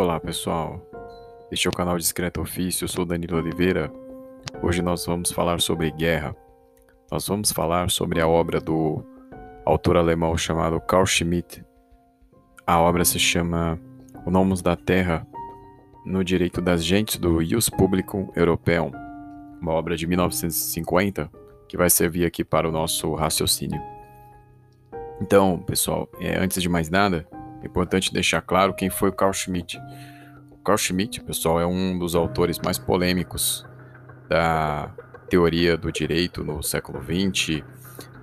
Olá pessoal, este é o canal Discreto Ofício, eu sou Danilo Oliveira. Hoje nós vamos falar sobre guerra. Nós vamos falar sobre a obra do autor alemão chamado Carl Schmitt. A obra se chama O Nomos da Terra no Direito das Gentes do Ius Publicum Europeum, uma obra de 1950 que vai servir aqui para o nosso raciocínio. Então, pessoal, é, antes de mais nada, é importante deixar claro quem foi o Carl Schmitt. O Carl Schmitt, pessoal, é um dos autores mais polêmicos da teoria do direito no século XX.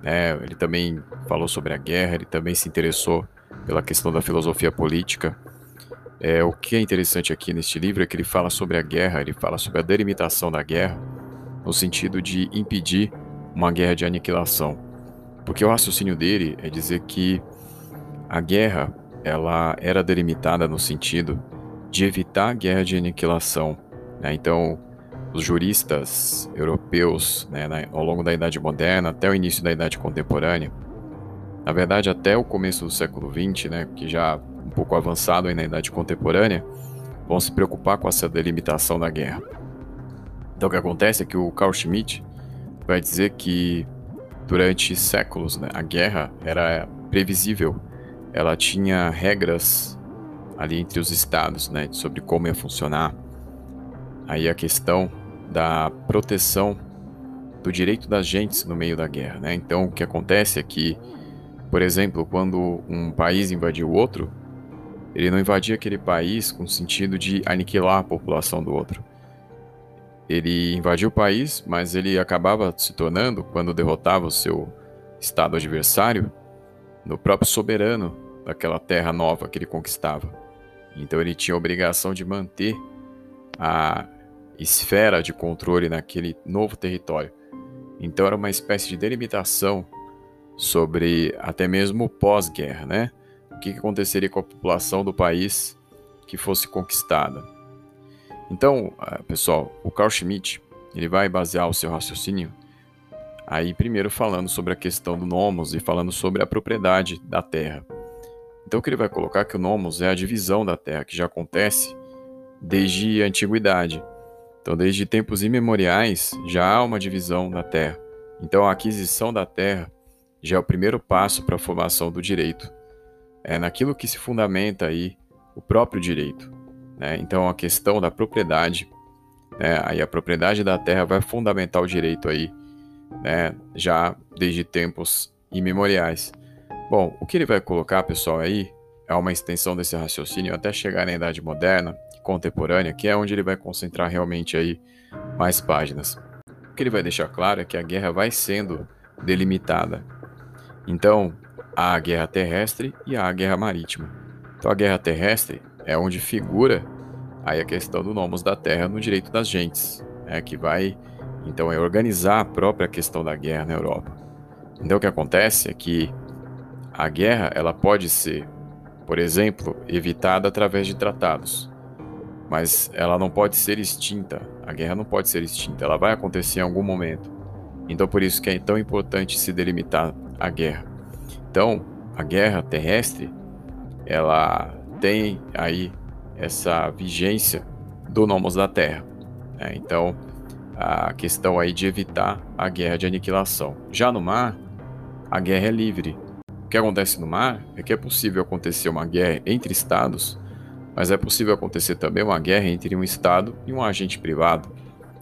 Né? Ele também falou sobre a guerra, ele também se interessou pela questão da filosofia política. É, o que é interessante aqui neste livro é que ele fala sobre a guerra, ele fala sobre a delimitação da guerra, no sentido de impedir uma guerra de aniquilação. Porque o raciocínio dele é dizer que a guerra ela era delimitada no sentido de evitar a guerra de aniquilação. Né? Então, os juristas europeus, né, ao longo da Idade Moderna até o início da Idade Contemporânea, na verdade até o começo do século XX, né, que já um pouco avançado aí na Idade Contemporânea, vão se preocupar com essa delimitação da guerra. Então, o que acontece é que o Carl Schmitt vai dizer que durante séculos né, a guerra era previsível ela tinha regras ali entre os estados, né, sobre como ia funcionar. Aí a questão da proteção do direito das gentes no meio da guerra, né? Então o que acontece é que, por exemplo, quando um país invadiu o outro, ele não invadia aquele país com o sentido de aniquilar a população do outro. Ele invadia o país, mas ele acabava se tornando, quando derrotava o seu estado adversário, no próprio soberano daquela terra nova que ele conquistava. Então ele tinha a obrigação de manter a esfera de controle naquele novo território. Então era uma espécie de delimitação sobre até mesmo pós-guerra, né? O que aconteceria com a população do país que fosse conquistada. Então, ah, pessoal, o Carl Schmitt ele vai basear o seu raciocínio Aí, primeiro falando sobre a questão do nomos e falando sobre a propriedade da terra. Então, que ele vai colocar é que o nomos é a divisão da terra, que já acontece desde a antiguidade. Então, desde tempos imemoriais, já há uma divisão da terra. Então, a aquisição da terra já é o primeiro passo para a formação do direito. É naquilo que se fundamenta aí o próprio direito. Né? Então, a questão da propriedade, né? aí a propriedade da terra vai fundamentar o direito aí né, já desde tempos imemoriais. Bom, o que ele vai colocar, pessoal, aí é uma extensão desse raciocínio até chegar na Idade Moderna, contemporânea, que é onde ele vai concentrar realmente aí mais páginas. O que ele vai deixar claro é que a guerra vai sendo delimitada. Então, há a guerra terrestre e há a guerra marítima. Então, a guerra terrestre é onde figura aí a questão do nomos da terra no direito das gentes, né, que vai então é organizar a própria questão da guerra na Europa. Então o que acontece é que a guerra ela pode ser, por exemplo, evitada através de tratados, mas ela não pode ser extinta. A guerra não pode ser extinta, ela vai acontecer em algum momento. Então por isso que é tão importante se delimitar a guerra. Então a guerra terrestre ela tem aí essa vigência do nomos da Terra. Né? Então a questão aí de evitar a guerra de aniquilação. Já no mar, a guerra é livre. O que acontece no mar é que é possível acontecer uma guerra entre estados, mas é possível acontecer também uma guerra entre um estado e um agente privado.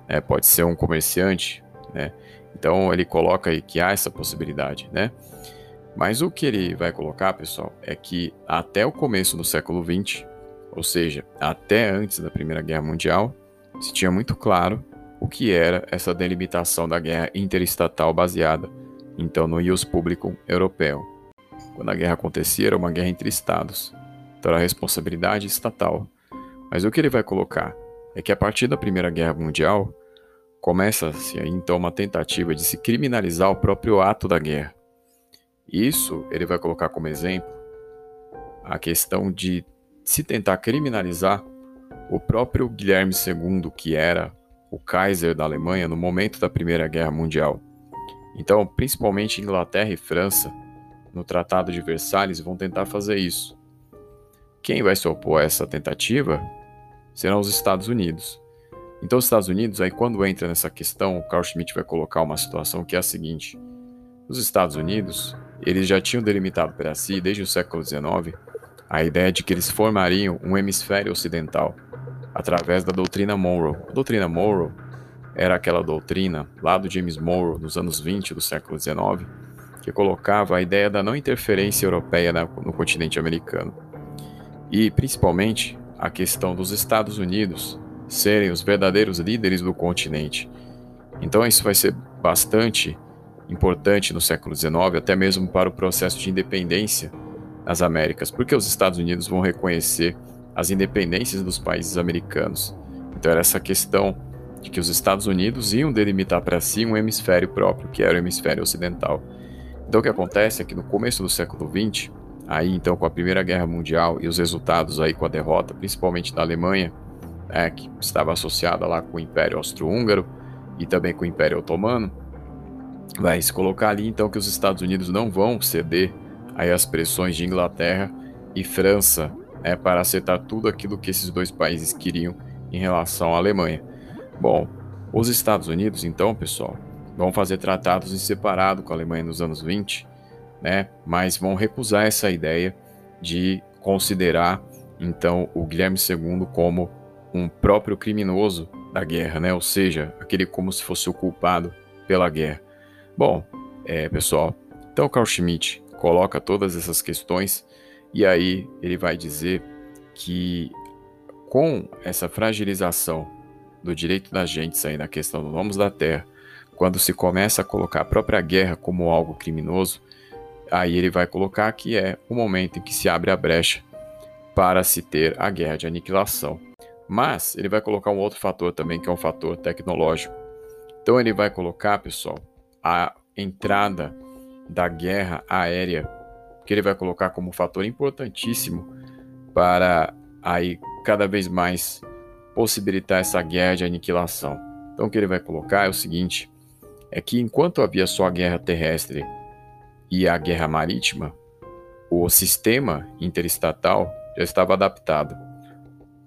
É, pode ser um comerciante, né? Então ele coloca aí que há essa possibilidade, né? Mas o que ele vai colocar, pessoal, é que até o começo do século XX, ou seja, até antes da Primeira Guerra Mundial, se tinha muito claro o que era essa delimitação da guerra interestatal baseada, então, no ius publicum europeu. Quando a guerra acontecia, era uma guerra entre estados, então era responsabilidade estatal. Mas o que ele vai colocar é que a partir da Primeira Guerra Mundial, começa-se então uma tentativa de se criminalizar o próprio ato da guerra. Isso ele vai colocar como exemplo a questão de se tentar criminalizar o próprio Guilherme II, que era o Kaiser da Alemanha no momento da Primeira Guerra Mundial. Então, principalmente Inglaterra e França, no Tratado de Versalhes, vão tentar fazer isso. quem vai se opor a essa tentativa serão os Estados Unidos. Então, os Estados Unidos, aí quando entra nessa questão, o Carl Schmitt vai colocar uma situação que é a seguinte: os Estados Unidos, eles já tinham delimitado para si, desde o século XIX, a ideia de que eles formariam um hemisfério ocidental através da doutrina Monroe. A doutrina Monroe era aquela doutrina lá do James Monroe nos anos 20 do século XIX, que colocava a ideia da não interferência europeia no continente americano. E, principalmente, a questão dos Estados Unidos serem os verdadeiros líderes do continente. Então, isso vai ser bastante importante no século XIX, até mesmo para o processo de independência nas Américas, porque os Estados Unidos vão reconhecer as independências dos países americanos. Então, era essa questão de que os Estados Unidos iam delimitar para si um hemisfério próprio, que era o hemisfério ocidental. Então, o que acontece é que no começo do século XX, aí então com a Primeira Guerra Mundial e os resultados aí com a derrota, principalmente da Alemanha, né, que estava associada lá com o Império Austro-Húngaro e também com o Império Otomano, vai se colocar ali então que os Estados Unidos não vão ceder aí as pressões de Inglaterra e França né, para aceitar tudo aquilo que esses dois países queriam em relação à Alemanha. Bom, os Estados Unidos então, pessoal, vão fazer tratados em separado com a Alemanha nos anos 20, né, mas vão recusar essa ideia de considerar então o Guilherme II como um próprio criminoso da guerra, né? Ou seja, aquele como se fosse o culpado pela guerra. Bom, é, pessoal, então Carl Schmitt coloca todas essas questões e aí ele vai dizer que com essa fragilização do direito da gente sair na questão dos nomes da terra, quando se começa a colocar a própria guerra como algo criminoso, aí ele vai colocar que é o momento em que se abre a brecha para se ter a guerra de aniquilação. Mas ele vai colocar um outro fator também, que é um fator tecnológico. Então ele vai colocar, pessoal, a entrada da guerra aérea, que ele vai colocar como um fator importantíssimo para aí cada vez mais possibilitar essa guerra de aniquilação. Então o que ele vai colocar é o seguinte: é que enquanto havia só a guerra terrestre e a guerra marítima, o sistema interestatal já estava adaptado.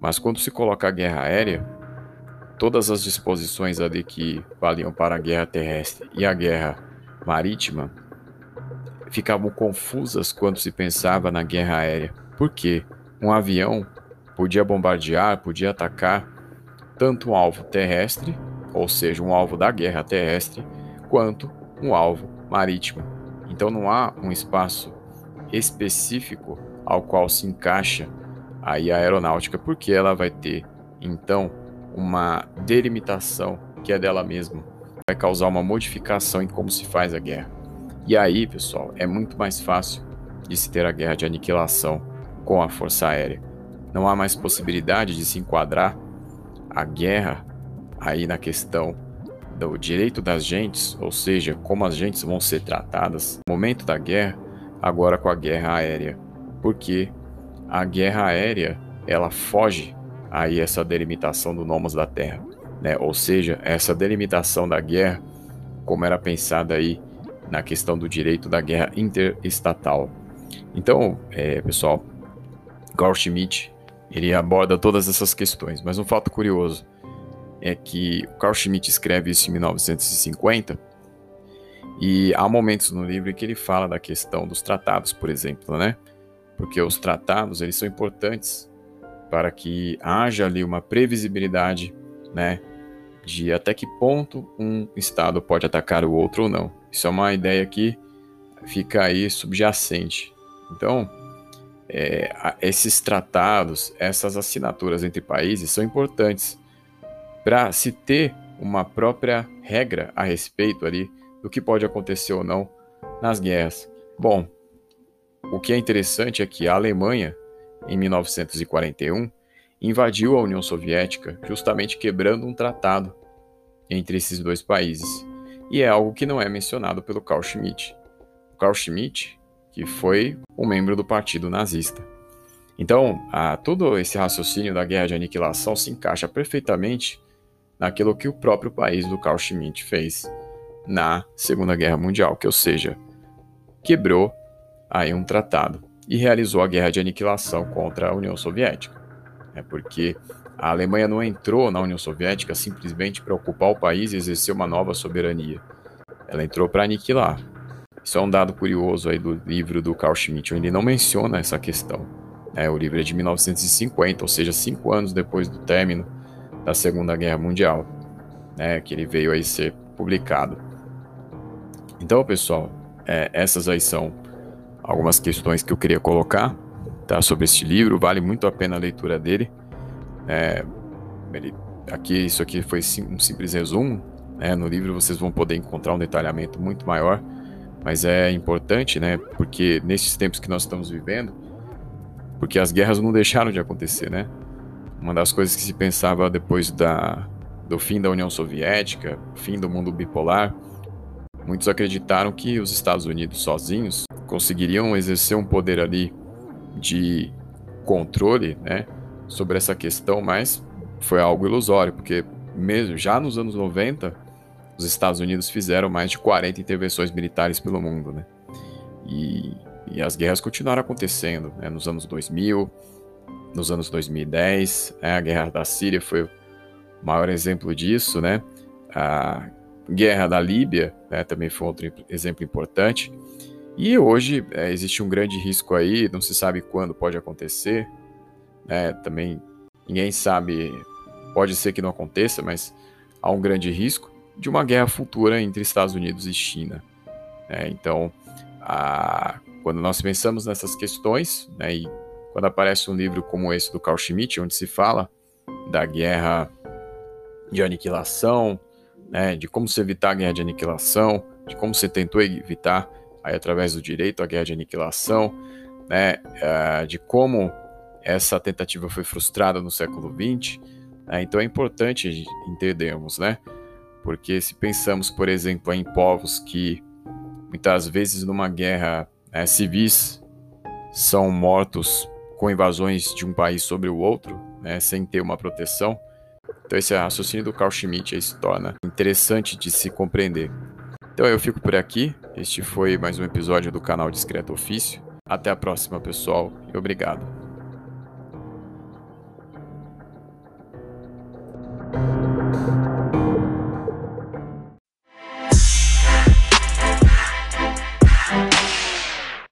Mas quando se coloca a guerra aérea, todas as disposições ali que valiam para a guerra terrestre e a guerra marítima ficavam confusas quando se pensava na guerra aérea. Por quê? Um avião podia bombardear, podia atacar tanto um alvo terrestre, ou seja, um alvo da guerra terrestre, quanto um alvo marítimo. Então não há um espaço específico ao qual se encaixa aí a aeronáutica, porque ela vai ter então uma delimitação que é dela mesma, vai causar uma modificação em como se faz a guerra. E aí, pessoal, é muito mais fácil de se ter a guerra de aniquilação com a força aérea. Não há mais possibilidade de se enquadrar a guerra aí na questão do direito das gentes, ou seja, como as gentes vão ser tratadas no momento da guerra, agora com a guerra aérea. Porque a guerra aérea, ela foge aí essa delimitação do nomos da terra, né? Ou seja, essa delimitação da guerra, como era pensada aí na questão do direito da guerra interestatal. Então, é, pessoal, Carl ele aborda todas essas questões, mas um fato curioso é que o Carl Schmitt escreve isso em 1950 e há momentos no livro em que ele fala da questão dos tratados, por exemplo, né? porque os tratados eles são importantes para que haja ali uma previsibilidade, né, de até que ponto um estado pode atacar o outro ou não. Isso é uma ideia que fica aí subjacente. Então, é, esses tratados, essas assinaturas entre países são importantes para se ter uma própria regra a respeito ali do que pode acontecer ou não nas guerras. Bom, o que é interessante é que a Alemanha, em 1941, invadiu a União Soviética, justamente quebrando um tratado entre esses dois países. E é algo que não é mencionado pelo Carl Schmitt. O Carl Schmitt, que foi um membro do Partido Nazista. Então, a, todo esse raciocínio da guerra de aniquilação se encaixa perfeitamente naquilo que o próprio país do Carl Schmitt fez na Segunda Guerra Mundial, que, ou seja, quebrou aí um tratado. e realizou a guerra de aniquilação contra a União Soviética. É porque a Alemanha não entrou na União Soviética simplesmente para ocupar o país e exercer uma nova soberania. Ela entrou para aniquilar. Isso é um dado curioso aí do livro do Carl Schmitt, ele não menciona essa questão. É, o livro é de 1950, ou seja, cinco anos depois do término da Segunda Guerra Mundial, né, que ele veio aí ser publicado. Então, pessoal, é, essas aí são algumas questões que eu queria colocar tá, sobre este livro. Vale muito a pena a leitura dele. É, ele, aqui, isso aqui foi um simples resumo. Né? No livro vocês vão poder encontrar um detalhamento muito maior, mas é importante, né? Porque nesses tempos que nós estamos vivendo, porque as guerras não deixaram de acontecer, né? Uma das coisas que se pensava depois da, do fim da União Soviética, fim do mundo bipolar, muitos acreditaram que os Estados Unidos sozinhos conseguiriam exercer um poder ali de controle, né, sobre essa questão, mas foi algo ilusório, porque mesmo já nos anos 90, os Estados Unidos fizeram mais de 40 intervenções militares pelo mundo, né? E, e as guerras continuaram acontecendo, né? Nos anos 2000, nos anos 2010, né? a guerra da Síria foi o maior exemplo disso, né? A guerra da Líbia né? também foi outro exemplo importante. E hoje é, existe um grande risco aí, não se sabe quando pode acontecer, né? Também ninguém sabe, pode ser que não aconteça, mas há um grande risco de uma guerra futura entre Estados Unidos e China. Né? Então, a, quando nós pensamos nessas questões, né, e quando aparece um livro como esse do Carl Schmitt, onde se fala da guerra de aniquilação, né, de como se evitar a guerra de aniquilação, de como se tentou evitar aí através do direito à guerra de aniquilação, né, uh, de como essa tentativa foi frustrada no século XX. Né, então é importante entendermos, né, porque se pensamos, por exemplo, em povos que muitas vezes numa guerra né, civis são mortos com invasões de um país sobre o outro, né, sem ter uma proteção. Então esse raciocínio do Carl Schmitt aí se torna interessante de se compreender. Então eu fico por aqui. Este foi mais um episódio do canal Discreto Ofício. Até a próxima, pessoal, e obrigado.